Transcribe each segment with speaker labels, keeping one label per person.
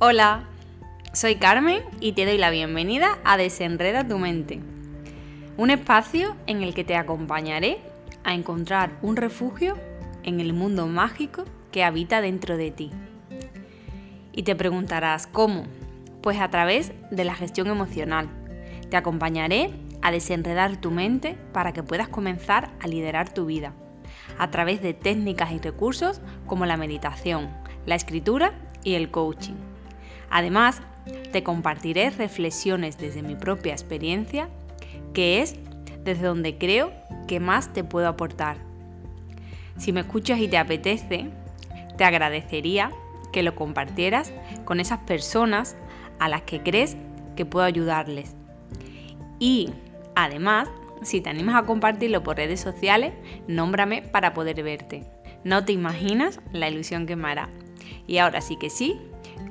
Speaker 1: Hola, soy Carmen y te doy la bienvenida a Desenreda tu mente, un espacio en el que te acompañaré a encontrar un refugio en el mundo mágico que habita dentro de ti. Y te preguntarás, ¿cómo? Pues a través de la gestión emocional. Te acompañaré a desenredar tu mente para que puedas comenzar a liderar tu vida, a través de técnicas y recursos como la meditación, la escritura y el coaching. Además, te compartiré reflexiones desde mi propia experiencia, que es desde donde creo que más te puedo aportar. Si me escuchas y te apetece, te agradecería que lo compartieras con esas personas a las que crees que puedo ayudarles. Y además, si te animas a compartirlo por redes sociales, nómbrame para poder verte. No te imaginas la ilusión que me hará. Y ahora sí que sí,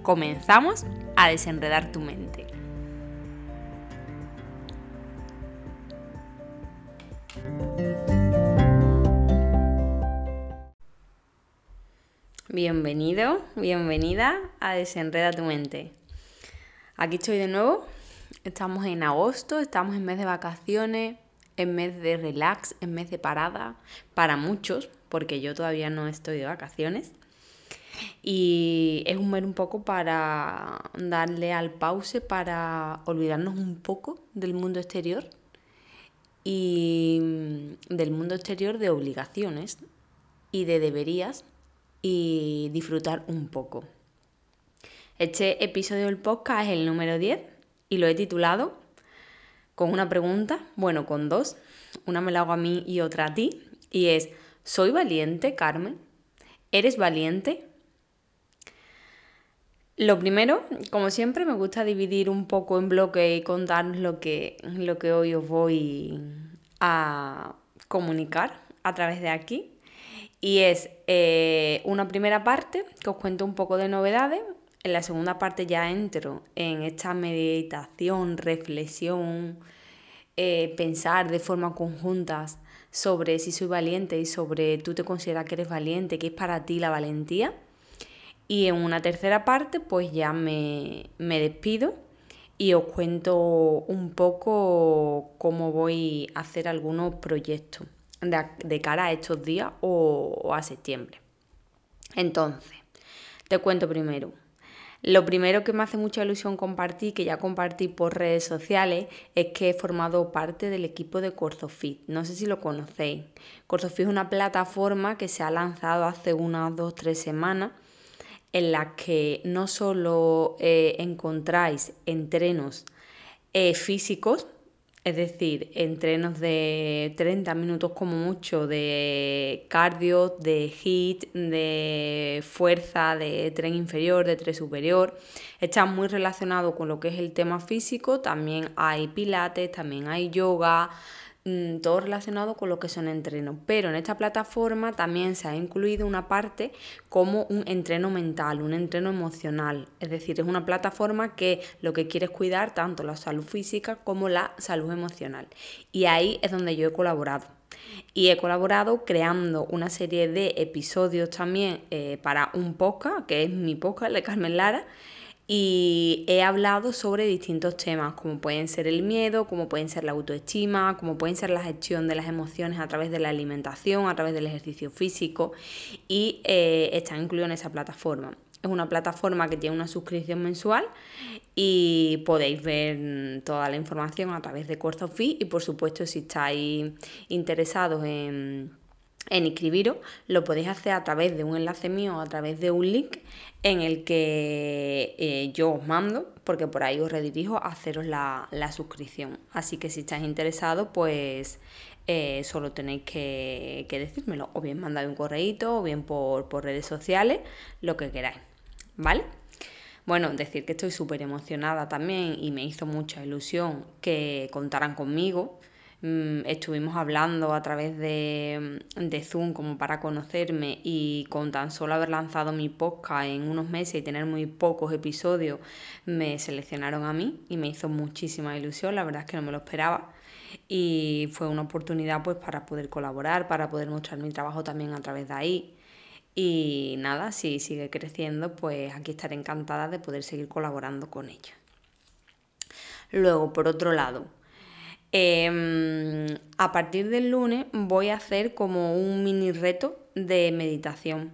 Speaker 1: comenzamos a desenredar tu mente. Bienvenido, bienvenida a Desenreda tu mente. Aquí estoy de nuevo. Estamos en agosto, estamos en mes de vacaciones, en mes de relax, en mes de parada, para muchos, porque yo todavía no estoy de vacaciones. Y es un mes un poco para darle al pause, para olvidarnos un poco del mundo exterior y del mundo exterior de obligaciones y de deberías y disfrutar un poco. Este episodio del podcast es el número 10 y lo he titulado con una pregunta, bueno, con dos. Una me la hago a mí y otra a ti. Y es, ¿soy valiente, Carmen? ¿Eres valiente? Lo primero, como siempre, me gusta dividir un poco en bloques y contaros lo que, lo que hoy os voy a comunicar a través de aquí. Y es eh, una primera parte que os cuento un poco de novedades. En la segunda parte ya entro en esta meditación, reflexión, eh, pensar de forma conjunta sobre si soy valiente y sobre tú te consideras que eres valiente, qué es para ti la valentía. Y en una tercera parte pues ya me, despido y os cuento un poco cómo voy a hacer algunos proyectos de, cara a estos días o, a septiembre. Entonces, te cuento primero. Lo primero que me hace mucha ilusión compartir, que ya compartí por redes sociales, es que he formado parte del equipo de CorzoFit. No sé si lo conocéis. CorzoFit es una plataforma que se ha lanzado hace unas dos, tres semanas en la que no solo eh, encontráis entrenos eh, físicos, es decir, entrenos de 30 minutos como mucho de cardio, de HIT, de fuerza, de tren inferior, de tren superior. Está muy relacionado con lo que es el tema físico. También hay pilates, también hay yoga, Mm, todo relacionado con lo que son entrenos. Pero en esta plataforma también se ha incluido una parte como un entreno mental, un entreno emocional. Es decir, es una plataforma que lo que quiere es cuidar tanto la salud física como la salud emocional. Y ahí es donde yo he colaborado. Y he colaborado creando una serie de episodios también eh, para un podcast, que es mi podcast de Carmen Lara, y he hablado sobre distintos temas, como pueden ser el miedo, como pueden ser la autoestima, como pueden ser la gestión de las emociones a través de la alimentación, a través del ejercicio físico y eh, está incluido en esa plataforma. Es una plataforma que tiene una suscripción mensual y podéis ver toda la información a través de CourseOfFit y por supuesto si estáis interesados en en inscribiros, lo podéis hacer a través de un enlace mío, a través de un link en el que eh, yo os mando, porque por ahí os redirijo a haceros la, suscripción. Así que si estáis interesados, pues eh, solo tenéis que, decírmelo, o bien mandar un correíto, o bien por, por redes sociales, lo que queráis, ¿vale? Bueno, decir que estoy súper emocionada también y me hizo mucha ilusión que contaran conmigo Mm, estuvimos hablando a través de, de, Zoom como para conocerme y con tan solo haber lanzado mi podcast en unos meses y tener muy pocos episodios, me seleccionaron a mí y me hizo muchísima ilusión, la verdad es que no me lo esperaba y fue una oportunidad pues para poder colaborar, para poder mostrar mi trabajo también a través de ahí. Y nada, si sigue creciendo, pues aquí estaré encantada de poder seguir colaborando con ella. Luego, por otro lado, em, a partir del lunes voy a hacer como un mini reto de meditación.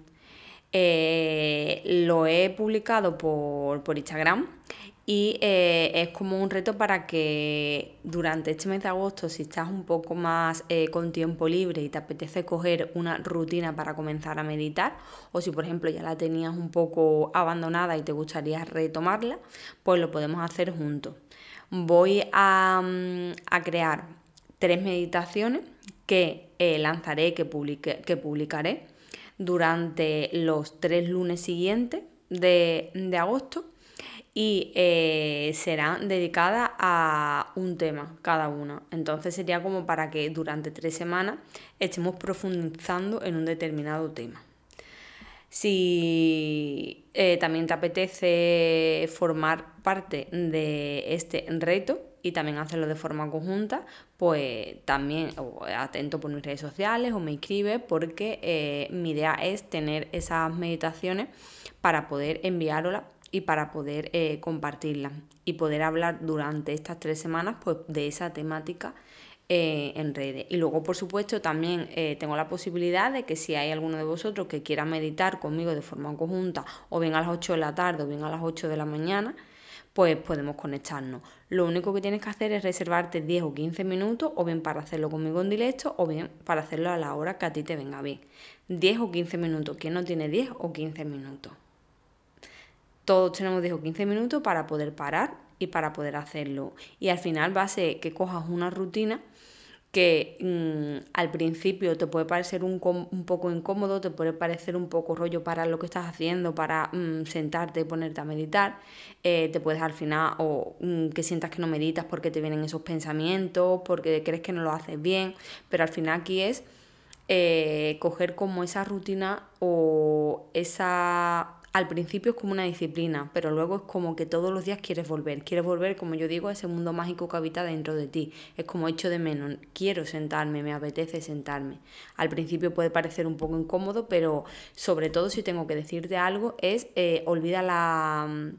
Speaker 1: Eh, lo he publicado por, por Instagram y eh, es como un reto para que durante este mes de agosto, si estás un poco más eh, con tiempo libre y te apetece coger una rutina para comenzar a meditar, o si por ejemplo ya la tenías un poco abandonada y te gustaría retomarla, pues lo podemos hacer juntos. Voy a, mm, crear tres meditaciones que eh, lanzaré, que, que publicaré durante los tres lunes siguientes de, de agosto y eh, serán dedicadas a un tema cada una. Entonces sería como para que durante tres semanas estemos profundizando en un determinado tema. Si eh, también te apetece formar parte de este reto y también hacerlo de forma conjunta, pues también atento por mis redes sociales o me escribe porque eh, mi idea es tener esas meditaciones para poder enviároslas y para poder eh, compartirla y poder hablar durante estas tres semanas pues, de esa temática eh, en redes. Y luego, por supuesto, también eh, tengo la posibilidad de que si hay alguno de vosotros que quiera meditar conmigo de forma conjunta, o bien a las 8 de la tarde o bien a las 8 de la mañana, pues podemos conectarnos. Lo único que tienes que hacer es reservarte 10 o 15 minutos, o bien para hacerlo conmigo en directo, o bien para hacerlo a la hora que a ti te venga bien. 10 o 15 minutos. ¿Quién no tiene 10 o 15 minutos? todos tenemos 10 o 15 minutos para poder parar y para poder hacerlo. Y al final va a ser que cojas una rutina que mm, al principio te puede parecer un, poco incómodo, te puede parecer un poco rollo para lo que estás haciendo, para mm, sentarte y ponerte a meditar, eh, te puedes al final o mm, que sientas que no meditas porque te vienen esos pensamientos, porque crees que no lo haces bien, pero al final aquí es eh, coger como esa rutina o esa al principio es como una disciplina, pero luego es como que todos los días quieres volver. Quieres volver, como yo digo, a ese mundo mágico que habita dentro de ti. Es como hecho de menos. Quiero sentarme, me apetece sentarme. Al principio puede parecer un poco incómodo, pero sobre todo si tengo que decirte algo es eh, olvida la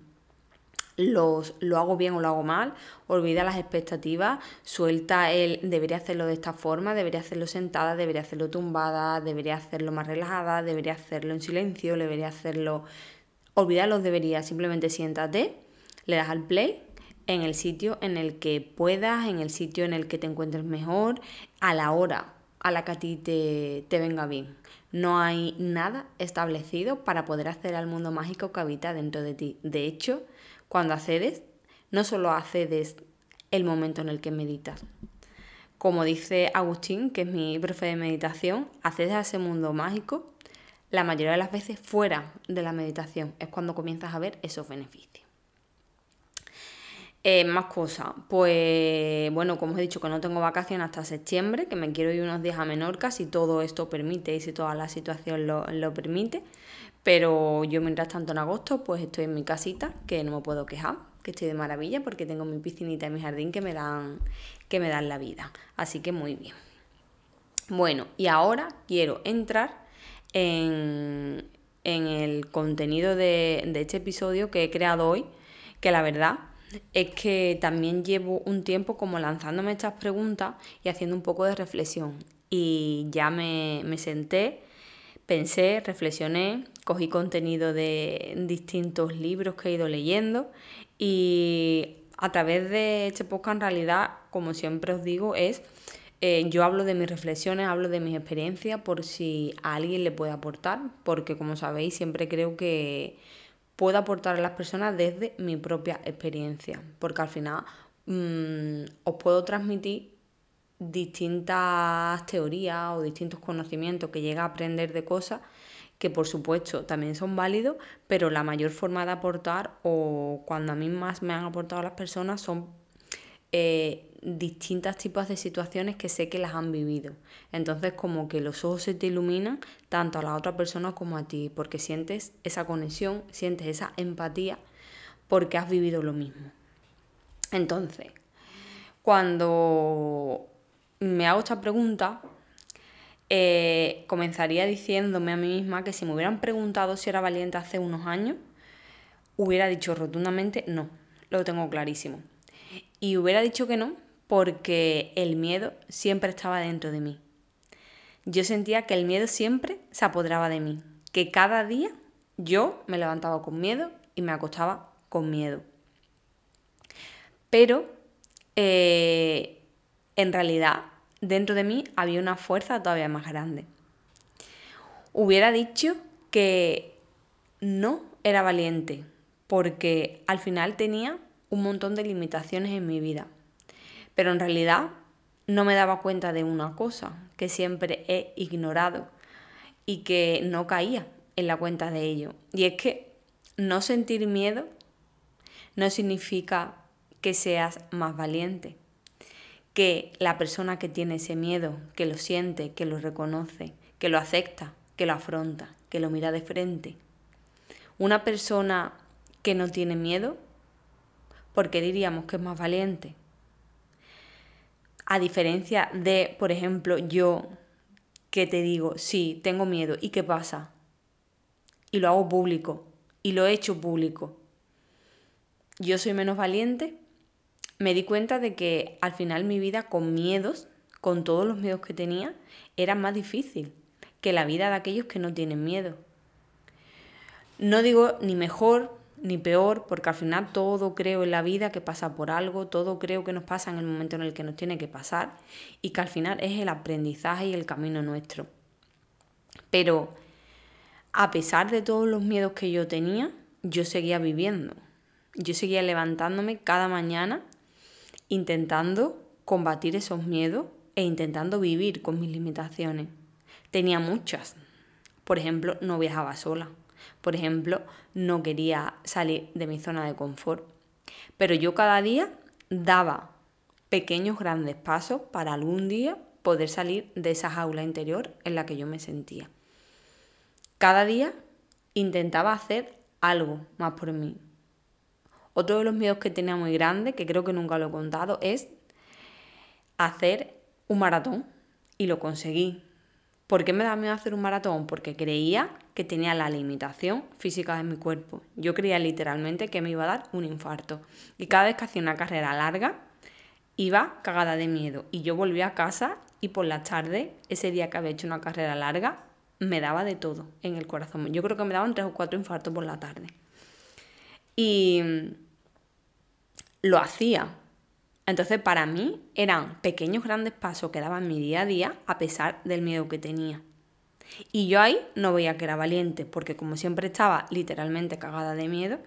Speaker 1: lo hago bien o lo hago mal, olvida las expectativas, suelta el debería hacerlo de esta forma, debería hacerlo sentada, debería hacerlo tumbada, debería hacerlo más relajada, debería hacerlo en silencio, debería hacerlo... Olvida los deberías, simplemente siéntate, le das al play en el sitio en el que puedas, en el sitio en el que te encuentres mejor, a la hora a la que a ti te, te venga bien. No hay nada establecido para poder hacer al mundo mágico que habita dentro de ti. De hecho, cuando accedes, no solo accedes el momento en el que meditas. Como dice Agustín, que es mi profe de meditación, accedes a ese mundo mágico la mayoría de las veces fuera de la meditación. Es cuando comienzas a ver esos beneficios. Eh, más cosas. Pues bueno, como os he dicho que no tengo vacaciones hasta septiembre, que me quiero ir unos días a Menorca si todo esto permite y si toda la situación lo, lo permite. Pero yo mientras tanto en agosto pues estoy en mi casita, que no me puedo quejar, que estoy de maravilla porque tengo mi piscinita y mi jardín que me dan, que me dan la vida. Así que muy bien. Bueno, y ahora quiero entrar en, el contenido de, de este episodio que he creado hoy, que la verdad es que también llevo un tiempo como lanzándome estas preguntas y haciendo un poco de reflexión. Y ya me, me senté pensé, reflexioné, cogí contenido de distintos libros que he ido leyendo y a través de este podcast en realidad, como siempre os digo, es eh, yo hablo de mis reflexiones, hablo de mis experiencias por si a alguien le puede aportar, porque como sabéis siempre creo que puedo aportar a las personas desde mi propia experiencia, porque al final mm, os puedo transmitir distintas teorías o distintos conocimientos que llega a aprender de cosas que por supuesto también son válidos, pero la mayor forma de aportar o cuando a mí más me han aportado las personas son eh, distintos tipos de situaciones que sé que las han vivido. Entonces como que los ojos se te iluminan tanto a la otra persona como a ti, porque sientes esa conexión, sientes esa empatía porque has vivido lo mismo. Entonces, cuando me hago esta pregunta, eh, comenzaría diciéndome a mí misma que si me hubieran preguntado si era valiente hace unos años, hubiera dicho rotundamente no, lo tengo clarísimo. Y hubiera dicho que no porque el miedo siempre estaba dentro de mí. Yo sentía que el miedo siempre se apoderaba de mí, que cada día yo me levantaba con miedo y me acostaba con miedo. Pero eh, en realidad dentro de mí había una fuerza todavía más grande. Hubiera dicho que no era valiente, porque al final tenía un montón de limitaciones en mi vida. Pero en realidad no me daba cuenta de una cosa que siempre he ignorado y que no caía en la cuenta de ello. Y es que no sentir miedo no significa que seas más valiente que la persona que tiene ese miedo, que lo siente, que lo reconoce, que lo acepta, que lo afronta, que lo mira de frente. Una persona que no tiene miedo, ¿por qué diríamos que es más valiente? A diferencia de, por ejemplo, yo que te digo, sí, tengo miedo, ¿y qué pasa? Y lo hago público, y lo he hecho público. ¿Yo soy menos valiente? me di cuenta de que al final mi vida con miedos, con todos los miedos que tenía, era más difícil que la vida de aquellos que no tienen miedo. No digo ni mejor ni peor, porque al final todo creo en la vida que pasa por algo, todo creo que nos pasa en el momento en el que nos tiene que pasar y que al final es el aprendizaje y el camino nuestro. Pero a pesar de todos los miedos que yo tenía, yo seguía viviendo. Yo seguía levantándome cada mañana intentando combatir esos miedos e intentando vivir con mis limitaciones. Tenía muchas. Por ejemplo, no viajaba sola. Por ejemplo, no quería salir de mi zona de confort. Pero yo cada día daba pequeños grandes pasos para algún día poder salir de esa jaula interior en la que yo me sentía. Cada día intentaba hacer algo más por mí, otro de los miedos que tenía muy grande, que creo que nunca lo he contado, es hacer un maratón. Y lo conseguí. ¿Por qué me da miedo hacer un maratón? Porque creía que tenía la limitación física de mi cuerpo. Yo creía literalmente que me iba a dar un infarto. Y cada vez que hacía una carrera larga, iba cagada de miedo. Y yo volvía a casa y por la tarde, ese día que había hecho una carrera larga, me daba de todo en el corazón. Yo creo que me daban tres o cuatro infartos por la tarde. Y lo hacía. Entonces para mí eran pequeños grandes pasos que daban mi día a día a pesar del miedo que tenía. Y yo ahí no veía que era valiente, porque como siempre estaba literalmente cagada de miedo,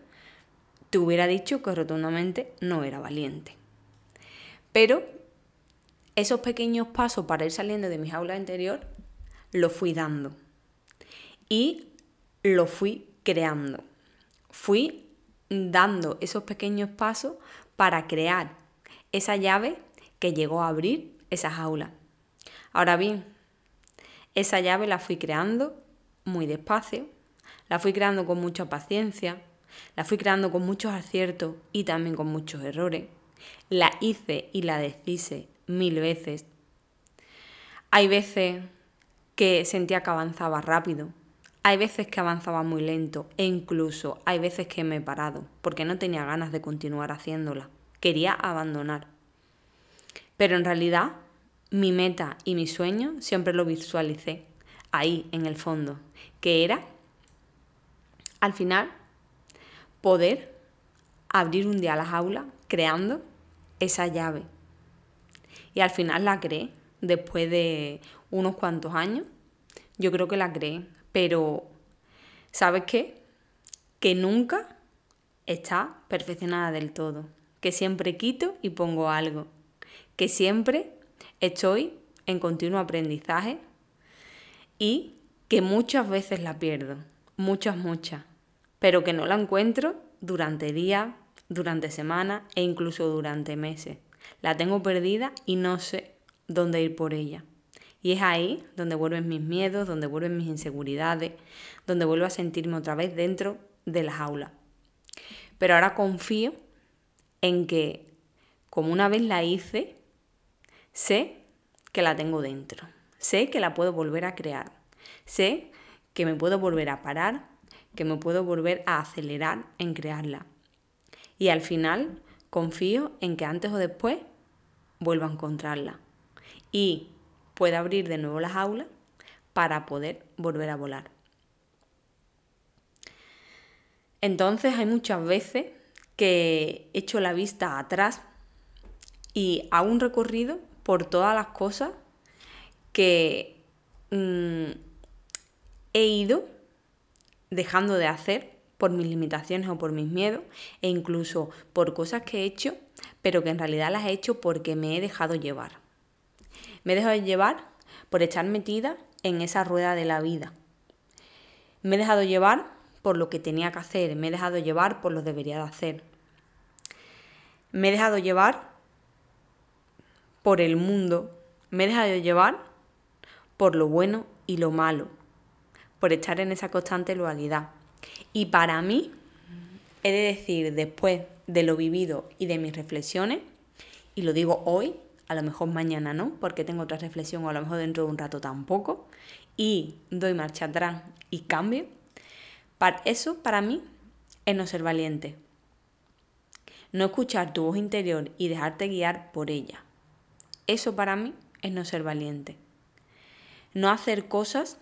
Speaker 1: te hubiera dicho que rotundamente no era valiente. Pero esos pequeños pasos para ir saliendo de mi jaula interior los fui dando y lo fui creando. Fui dando esos pequeños pasos para crear esa llave que llegó a abrir esa jaula. Ahora bien, esa llave la fui creando muy despacio, la fui creando con mucha paciencia, la fui creando con muchos aciertos y también con muchos errores. La hice y la deshice mil veces. Hay veces que sentía que avanzaba rápido, hay veces que avanzaba muy lento e incluso hay veces que me he parado porque no tenía ganas de continuar haciéndola. Quería abandonar. Pero en realidad mi meta y mi sueño siempre lo visualicé ahí en el fondo, que era al final poder abrir un día las aulas creando esa llave. Y al final la creé, después de unos cuantos años, yo creo que la creé, pero, ¿sabes qué? Que nunca está perfeccionada del todo. Que siempre quito y pongo algo. Que siempre estoy en continuo aprendizaje y que muchas veces la pierdo. Muchas, muchas. Pero que no la encuentro durante días, durante semanas e incluso durante meses. La tengo perdida y no sé dónde ir por ella. Y es ahí donde vuelven mis miedos, donde vuelven mis inseguridades, donde vuelvo a sentirme otra vez dentro de la jaula. Pero ahora confío en que, como una vez la hice, sé que la tengo dentro. sé que la puedo volver a crear. Sé que me puedo volver a parar, que me puedo volver a acelerar en crearla. Y al final confío en que antes o después vuelva a encontrarla. Y pueda abrir de nuevo las aulas para poder volver a volar. Entonces hay muchas veces que echo la vista atrás y hago un recorrido por todas las cosas que mm, he ido dejando de hacer por mis limitaciones o por mis miedos e incluso por cosas que he hecho, pero que en realidad las he hecho porque me he dejado llevar. Me he dejado llevar por estar metida en esa rueda de la vida. Me he dejado llevar por lo que tenía que hacer, me he dejado llevar por lo que debería de hacer. Me he dejado llevar por el mundo, me he dejado llevar por lo bueno y lo malo, por estar en esa constante dualidad. Y para mí, he de decir, después de lo vivido y de mis reflexiones, y lo digo hoy, a lo mejor mañana no, porque tengo otra reflexión o a lo mejor dentro de un rato tampoco, y doy marcha atrás y cambio, para eso para mí es no ser valiente. No escuchar tu voz interior y dejarte guiar por ella. Eso para mí es no ser valiente. No hacer cosas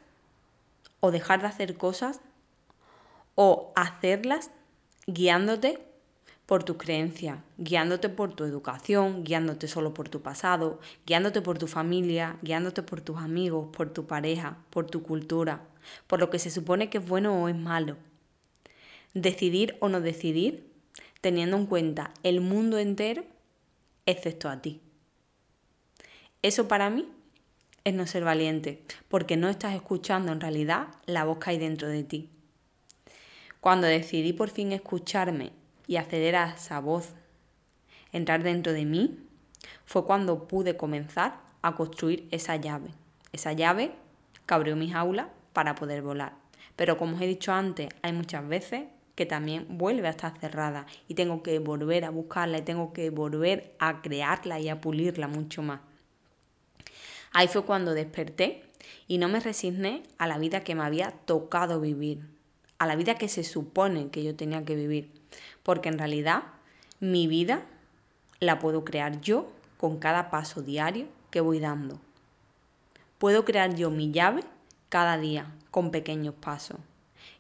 Speaker 1: o dejar de hacer cosas o hacerlas guiándote por tu creencia, guiándote por tu educación, guiándote solo por tu pasado, guiándote por tu familia, guiándote por tus amigos, por tu pareja, por tu cultura, por lo que se supone que es bueno o es malo. Decidir o no decidir teniendo en cuenta el mundo entero, excepto a ti. Eso para mí es no ser valiente, porque no estás escuchando en realidad la voz que hay dentro de ti. Cuando decidí por fin escucharme y acceder a esa voz, entrar dentro de mí, fue cuando pude comenzar a construir esa llave. Esa llave que abrió mis aulas para poder volar. Pero como os he dicho antes, hay muchas veces que también vuelve a estar cerrada y tengo que volver a buscarla y tengo que volver a crearla y a pulirla mucho más. Ahí fue cuando desperté y no me resigné a la vida que me había tocado vivir, a la vida que se supone que yo tenía que vivir, porque en realidad mi vida la puedo crear yo con cada paso diario que voy dando. Puedo crear yo mi llave cada día con pequeños pasos.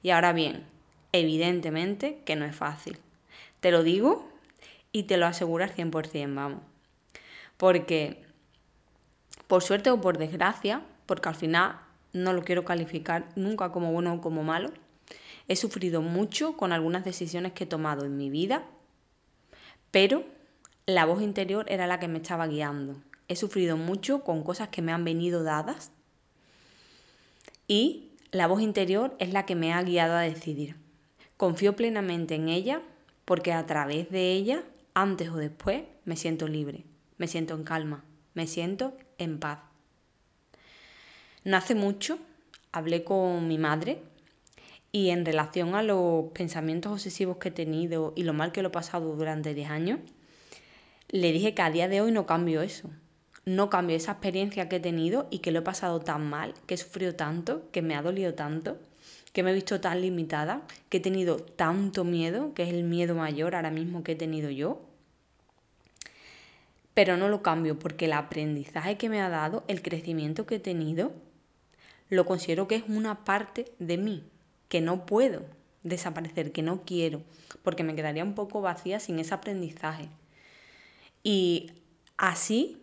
Speaker 1: Y ahora bien, evidentemente que no es fácil. Te lo digo y te lo aseguro al 100%, vamos. Porque por suerte o por desgracia, porque al final no lo quiero calificar nunca como bueno o como malo, he sufrido mucho con algunas decisiones que he tomado en mi vida, pero la voz interior era la que me estaba guiando. He sufrido mucho con cosas que me han venido dadas y la voz interior es la que me ha guiado a decidir. Confío plenamente en ella porque a través de ella, antes o después, me siento libre, me siento en calma, me siento en paz. No hace mucho hablé con mi madre y en relación a los pensamientos obsesivos que he tenido y lo mal que lo he pasado durante 10 años, le dije que a día de hoy no cambio eso. No cambio esa experiencia que he tenido y que lo he pasado tan mal, que he sufrido tanto, que me ha dolido tanto, que me he visto tan limitada, que he tenido tanto miedo, que es el miedo mayor ahora mismo que he tenido yo, pero no lo cambio porque el aprendizaje que me ha dado, el crecimiento que he tenido, lo considero que es una parte de mí, que no puedo desaparecer, que no quiero, porque me quedaría un poco vacía sin ese aprendizaje. Y así,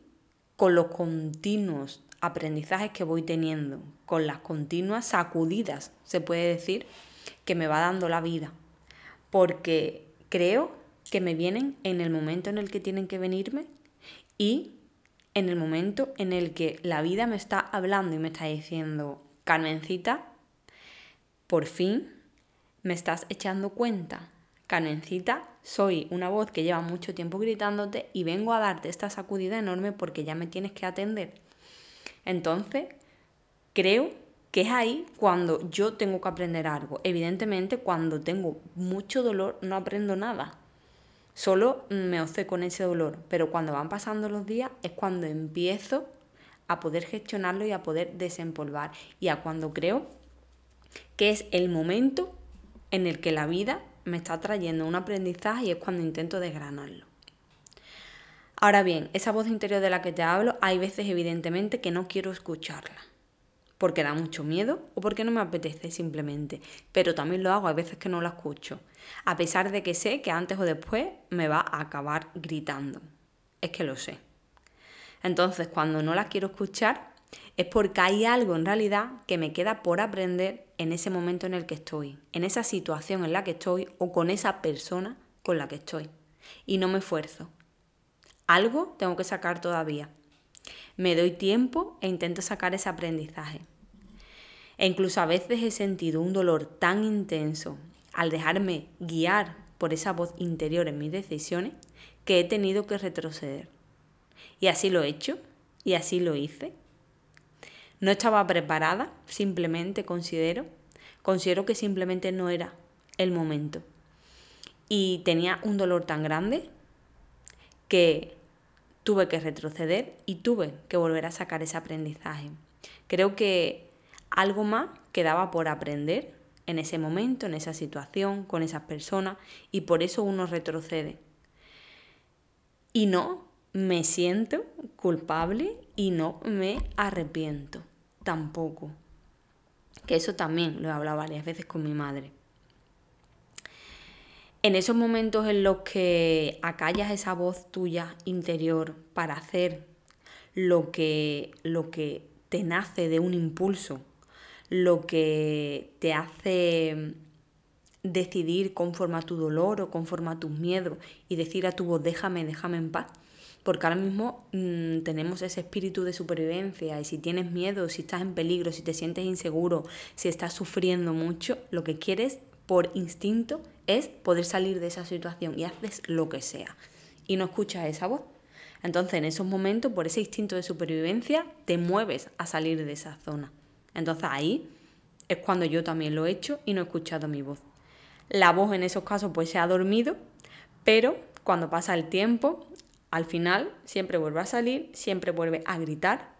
Speaker 1: con los continuos aprendizajes que voy teniendo, con las continuas sacudidas, se puede decir, que me va dando la vida, porque creo que me vienen en el momento en el que tienen que venirme y en el momento en el que la vida me está hablando y me está diciendo, Carmencita, por fin me estás echando cuenta. Carmencita, soy una voz que lleva mucho tiempo gritándote y vengo a darte esta sacudida enorme porque ya me tienes que atender. Entonces, creo que es ahí cuando yo tengo que aprender algo. Evidentemente, cuando tengo mucho dolor no aprendo nada. Solo me océ con ese dolor, pero cuando van pasando los días es cuando empiezo a poder gestionarlo y a poder desempolvar. Y a cuando creo que es el momento en el que la vida me está trayendo un aprendizaje y es cuando intento desgranarlo. Ahora bien, esa voz interior de la que te hablo, hay veces evidentemente que no quiero escucharla, porque da mucho miedo o porque no me apetece simplemente, pero también lo hago, hay veces que no la escucho, a pesar de que sé que antes o después me va a acabar gritando. Es que lo sé. Entonces, cuando no la quiero escuchar, es porque hay algo en realidad que me queda por aprender en ese momento en el que estoy, en esa situación en la que estoy o con esa persona con la que estoy. Y no me esfuerzo. Algo tengo que sacar todavía. Me doy tiempo e intento sacar ese aprendizaje. E incluso a veces he sentido un dolor tan intenso al dejarme guiar por esa voz interior en mis decisiones que he tenido que retroceder. Y así lo he hecho y así lo hice no estaba preparada, simplemente considero. Considero que simplemente no era el momento. Y tenía un dolor tan grande que tuve que retroceder y tuve que volver a sacar ese aprendizaje. Creo que algo más quedaba por aprender en ese momento, en esa situación, con esas personas, y por eso uno retrocede. Y no me siento culpable y no me arrepiento tampoco. Que eso también lo he hablado varias veces con mi madre. En esos momentos en los que acallas esa voz tuya interior para hacer lo que, lo que te nace de un impulso, lo que te hace decidir conforme a tu dolor o conforme a tus miedos y decir a tu voz déjame, déjame en paz, porque ahora mismo mm, tenemos ese espíritu de supervivencia y si tienes miedo, si estás en peligro, si te sientes inseguro, si estás sufriendo mucho, lo que quieres por instinto es poder salir de esa situación y haces lo que sea y no escuchas esa voz. Entonces en esos momentos, por ese instinto de supervivencia, te mueves a salir de esa zona. Entonces ahí es cuando yo también lo he hecho y no he escuchado mi voz. La voz en esos casos pues se ha dormido, pero cuando pasa el tiempo al final siempre vuelve a salir, siempre vuelve a gritar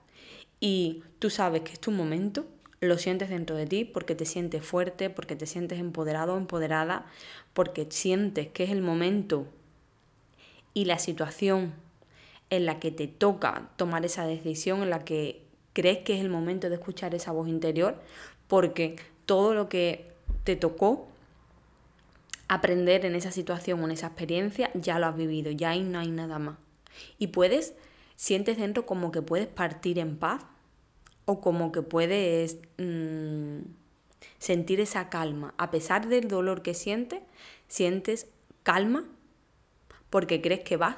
Speaker 1: y tú sabes que es tu momento, lo sientes dentro de ti porque te sientes fuerte, porque te sientes empoderado o empoderada, porque sientes que es el momento y la situación en la que te toca tomar esa decisión, en la que crees que es el momento de escuchar esa voz interior, porque todo lo que te tocó aprender en esa situación o en esa experiencia, ya lo has vivido, ya ahí no hay nada más. Y puedes, sientes dentro como que puedes partir en paz o como que puedes mm, sentir esa calma. A pesar del dolor que sientes, sientes calma porque crees que vas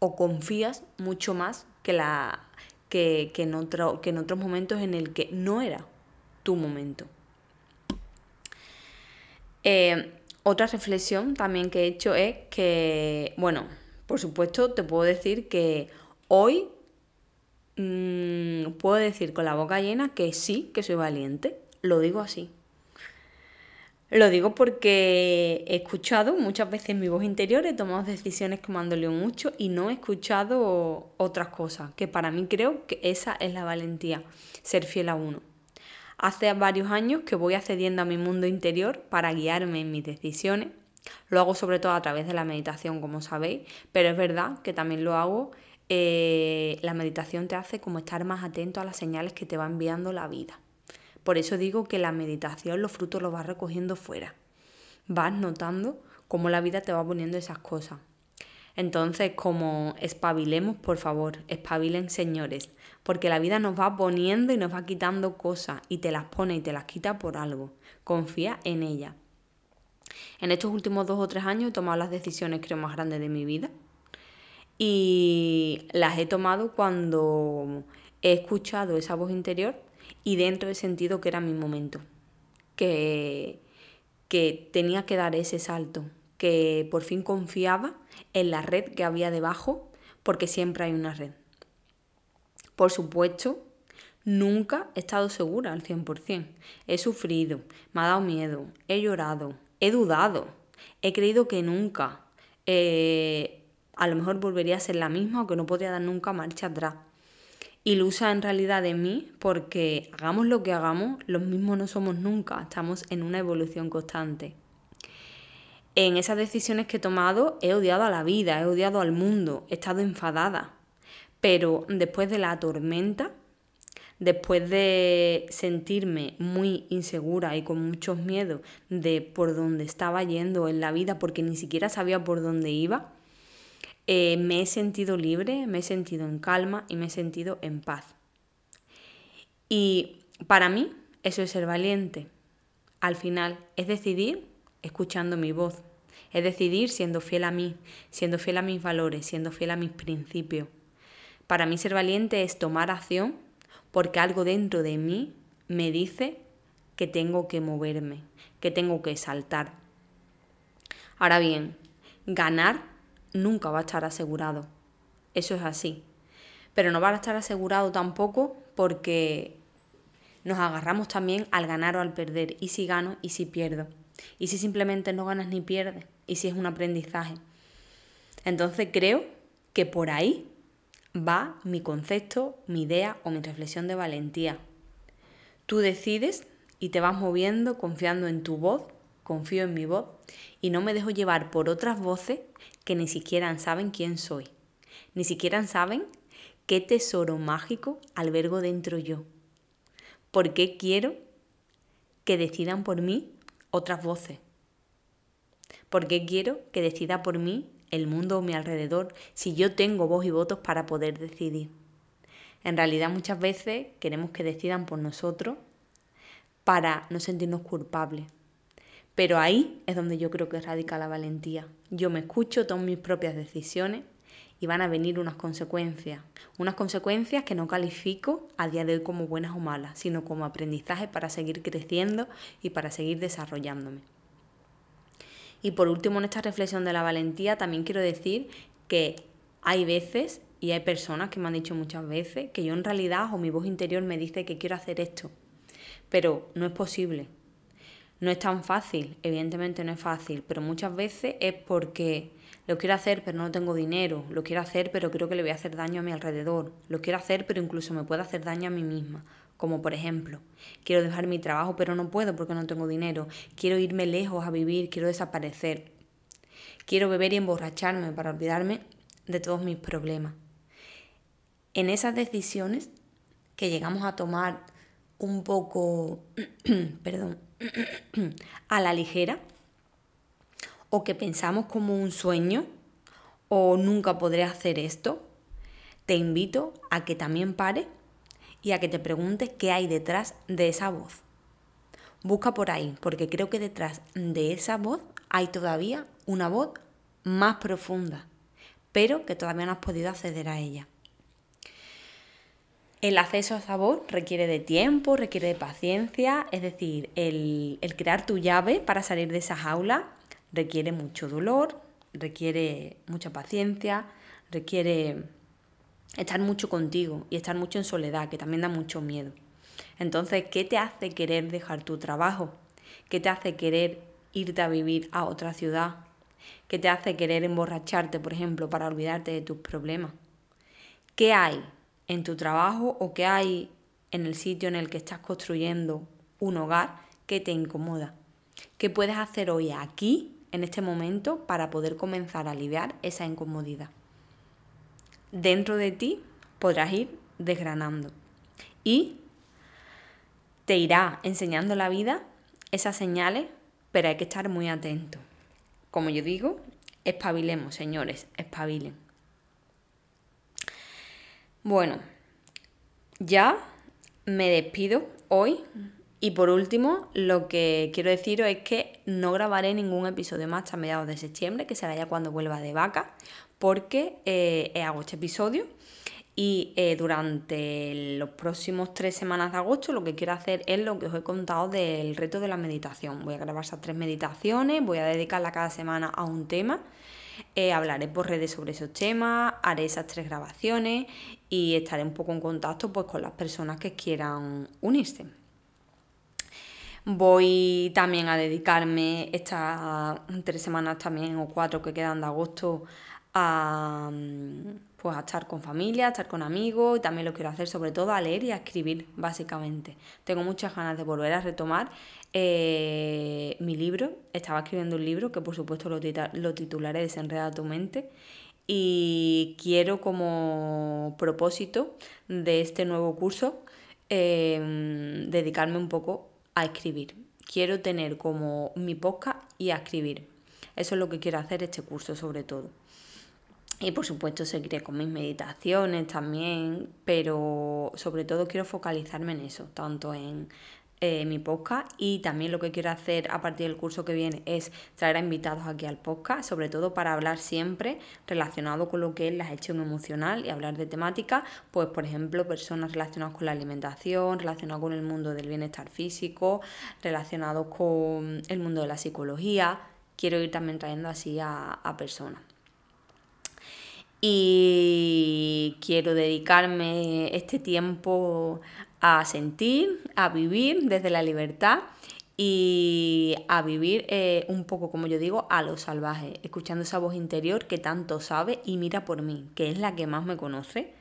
Speaker 1: o confías mucho más que, la, que, en, otro, que en otros momentos en el que no era tu momento. Eh, otra reflexión también que he hecho es que, bueno, por supuesto te puedo decir que hoy mm, puedo decir con la boca llena que sí, que soy valiente. Lo digo así. Lo digo porque he escuchado muchas veces mi voz interior, he tomado decisiones que me han dolido mucho y no he escuchado otras cosas, que para mí creo que esa es la valentía, ser fiel a uno. Hace varios años que voy accediendo a mi mundo interior para guiarme en mis decisiones. Lo hago sobre todo a través de la meditación, como sabéis, pero es verdad que también lo hago. Eh, la meditación te hace como estar más atento a las señales que te va enviando la vida. Por eso digo que la meditación los frutos los vas recogiendo fuera. Vas notando cómo la vida te va poniendo esas cosas. Entonces, como espabilemos, por favor, espabilen señores, porque la vida nos va poniendo y nos va quitando cosas y te las pone y te las quita por algo. Confía en ella. En estos últimos dos o tres años he tomado las decisiones creo más grandes de mi vida y las he tomado cuando he escuchado esa voz interior y dentro he sentido que era mi momento, que, que tenía que dar ese salto, que por fin confiaba en la red que había debajo, porque siempre hay una red. Por supuesto, nunca he estado segura al 100%. He sufrido, me ha dado miedo, he llorado, he dudado, he creído que nunca, eh, a lo mejor volvería a ser la misma o que no podría dar nunca marcha atrás. Ilusa en realidad de mí porque hagamos lo que hagamos, los mismos no somos nunca, estamos en una evolución constante. En esas decisiones que he tomado he odiado a la vida, he odiado al mundo, he estado enfadada, pero después de la tormenta, después de sentirme muy insegura y con muchos miedos de por dónde estaba yendo en la vida porque ni siquiera sabía por dónde iba, eh, me he sentido libre, me he sentido en calma y me he sentido en paz. Y para mí eso es ser valiente. Al final es decidir escuchando mi voz, es decidir siendo fiel a mí, siendo fiel a mis valores, siendo fiel a mis principios. Para mí ser valiente es tomar acción porque algo dentro de mí me dice que tengo que moverme, que tengo que saltar. Ahora bien, ganar nunca va a estar asegurado. Eso es así. Pero no va a estar asegurado tampoco porque nos agarramos también al ganar o al perder. Y si gano y si pierdo. Y si simplemente no ganas ni pierdes. Y si es un aprendizaje. Entonces creo que por ahí va mi concepto, mi idea o mi reflexión de valentía. Tú decides y te vas moviendo confiando en tu voz, confío en mi voz y no me dejo llevar por otras voces que ni siquiera saben quién soy, ni siquiera saben qué tesoro mágico albergo dentro yo. ¿Por qué quiero que decidan por mí otras voces? ¿Por qué quiero que decida por mí el mundo a mi alrededor si yo tengo voz y votos para poder decidir? En realidad muchas veces queremos que decidan por nosotros para no sentirnos culpables. Pero ahí es donde yo creo que radica la valentía. Yo me escucho, tomo mis propias decisiones y van a venir unas consecuencias. Unas consecuencias que no califico a día de hoy como buenas o malas, sino como aprendizaje para seguir creciendo y para seguir desarrollándome. Y por último, en esta reflexión de la valentía, también quiero decir que hay veces y hay personas que me han dicho muchas veces que yo en realidad o mi voz interior me dice que quiero hacer esto, pero no es posible. No es tan fácil, evidentemente no es fácil, pero muchas veces es porque lo quiero hacer pero no tengo dinero, lo quiero hacer pero creo que le voy a hacer daño a mi alrededor, lo quiero hacer pero incluso me puedo hacer daño a mí misma, como por ejemplo, quiero dejar mi trabajo pero no puedo porque no tengo dinero, quiero irme lejos a vivir, quiero desaparecer, quiero beber y emborracharme para olvidarme de todos mis problemas. En esas decisiones que llegamos a tomar un poco, perdón, a la ligera o que pensamos como un sueño o nunca podré hacer esto, te invito a que también pare y a que te preguntes qué hay detrás de esa voz. Busca por ahí, porque creo que detrás de esa voz hay todavía una voz más profunda, pero que todavía no has podido acceder a ella. El acceso a sabor requiere de tiempo, requiere de paciencia, es decir, el, crear tu llave para salir de esa jaula requiere mucho dolor, requiere mucha paciencia, requiere estar mucho contigo y estar mucho en soledad, que también da mucho miedo. Entonces, ¿qué te hace querer dejar tu trabajo? ¿Qué te hace querer irte a vivir a otra ciudad? ¿Qué te hace querer emborracharte, por ejemplo, para olvidarte de tus problemas? ¿Qué hay en tu trabajo o qué hay en el sitio en el que estás construyendo un hogar que te incomoda. ¿Qué puedes hacer hoy aquí, en este momento, para poder comenzar a aliviar esa incomodidad? Dentro de ti podrás ir desgranando y te irá enseñando la vida esas señales, pero hay que estar muy atento. Como yo digo, espabilemos, señores, espabilen. Bueno, ya me despido hoy y por último lo que quiero deciros es que no grabaré ningún episodio más hasta mediados de septiembre, que será ya cuando vuelva de vaca, porque eh, hago este episodio y eh, durante los próximos tres semanas de agosto lo que quiero hacer es lo que os he contado del reto de la meditación. Voy a grabar esas tres meditaciones, voy a dedicarla cada semana a un tema eh, hablaré por redes sobre esos temas, haré esas tres grabaciones y estaré un poco en contacto pues, con las personas que quieran unirse. Voy también a dedicarme estas tres semanas también o cuatro que quedan de agosto a, pues a estar con familia, a estar con amigos y también lo quiero hacer sobre todo a leer y a escribir básicamente. Tengo muchas ganas de volver a retomar eh, mi libro. Estaba escribiendo un libro que por supuesto lo, titularé Desenreda tu mente y quiero como propósito de este nuevo curso em, dedicarme un poco a escribir. Quiero tener como mi podcast y a escribir. Eso es lo que quiero hacer este curso sobre todo. Y por supuesto seguiré con mis meditaciones también, pero sobre todo quiero focalizarme en eso, tanto en eh, mi podcast y también lo que quiero hacer a partir del curso que viene es traer a invitados aquí al podcast, sobre todo para hablar siempre relacionado con lo que es la gestión emocional y hablar de temáticas, pues por ejemplo personas relacionadas con la alimentación, relacionadas con el mundo del bienestar físico, relacionados con el mundo de la psicología. Quiero ir también trayendo así a, a personas y quiero dedicarme este tiempo a sentir, a vivir desde la libertad y a vivir eh, un poco, como yo digo, a lo salvaje, escuchando esa voz interior que tanto sabe y mira por mí, que es la que más me conoce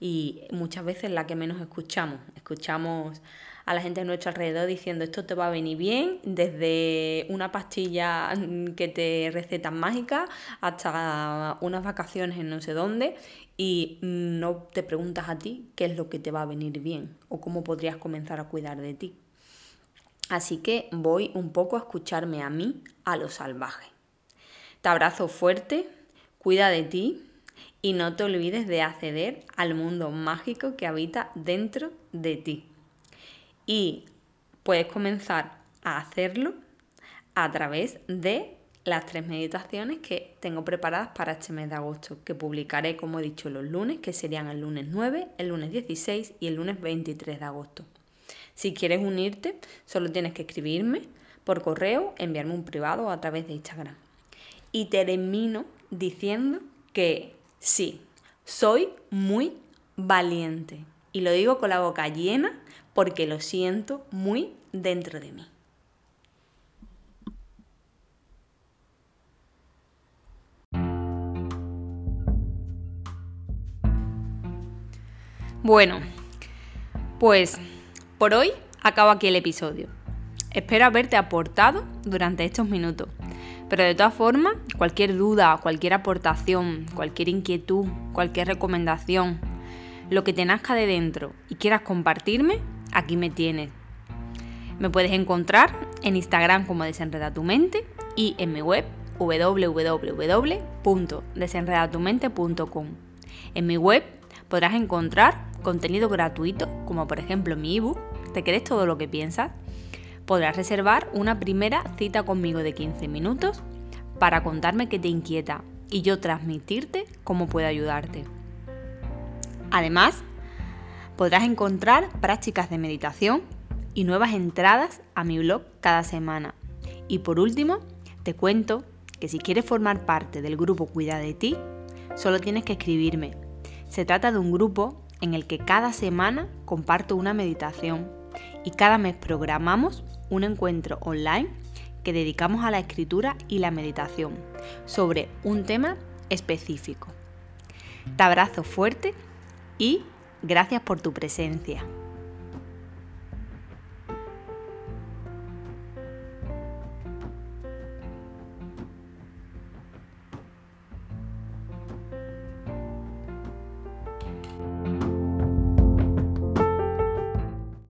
Speaker 1: y muchas veces la que menos escuchamos. Escuchamos a la gente de nuestro alrededor diciendo esto te va a venir bien, desde una pastilla que te recetan mágica hasta unas vacaciones en no sé dónde y no te preguntas a ti qué es lo que te va a venir bien o cómo podrías comenzar a cuidar de ti. Así que voy un poco a escucharme a mí, a lo salvaje. Te abrazo fuerte, cuida de ti y no te olvides de acceder al mundo mágico que habita dentro de ti y puedes comenzar a hacerlo a través de las tres meditaciones que tengo preparadas para este mes de agosto, que publicaré, como he dicho, los lunes, que serían el lunes 9, el lunes 16 y el lunes 23 de agosto. Si quieres unirte, solo tienes que escribirme por correo, enviarme un privado a través de Instagram. Y termino diciendo que sí, soy muy valiente. Y lo digo con la boca llena porque lo siento muy dentro de mí. Bueno, pues por hoy acabo aquí el episodio. Espero haberte aportado durante estos minutos. Pero de todas formas, cualquier duda, cualquier aportación, cualquier inquietud, cualquier recomendación, lo que te nazca de dentro y quieras compartirme, aquí me tienes. Me puedes encontrar en Instagram como Desenreda tu mente y en mi web www.desenredatumente.com. En mi web podrás encontrar contenido gratuito, como por ejemplo mi ebook, ¿Te crees todo lo que piensas? Podrás reservar una primera cita conmigo de 15 minutos para contarme qué te inquieta y yo transmitirte cómo puedo ayudarte. Además, Podrás encontrar prácticas de meditación y nuevas entradas a mi blog cada semana. Y por último, te cuento que si quieres formar parte del grupo Cuida de ti, solo tienes que escribirme. Se trata de un grupo en el que cada semana comparto una meditación y cada mes programamos un encuentro online que dedicamos a la escritura y la meditación sobre un tema específico. Te abrazo fuerte y Gracias por tu presencia.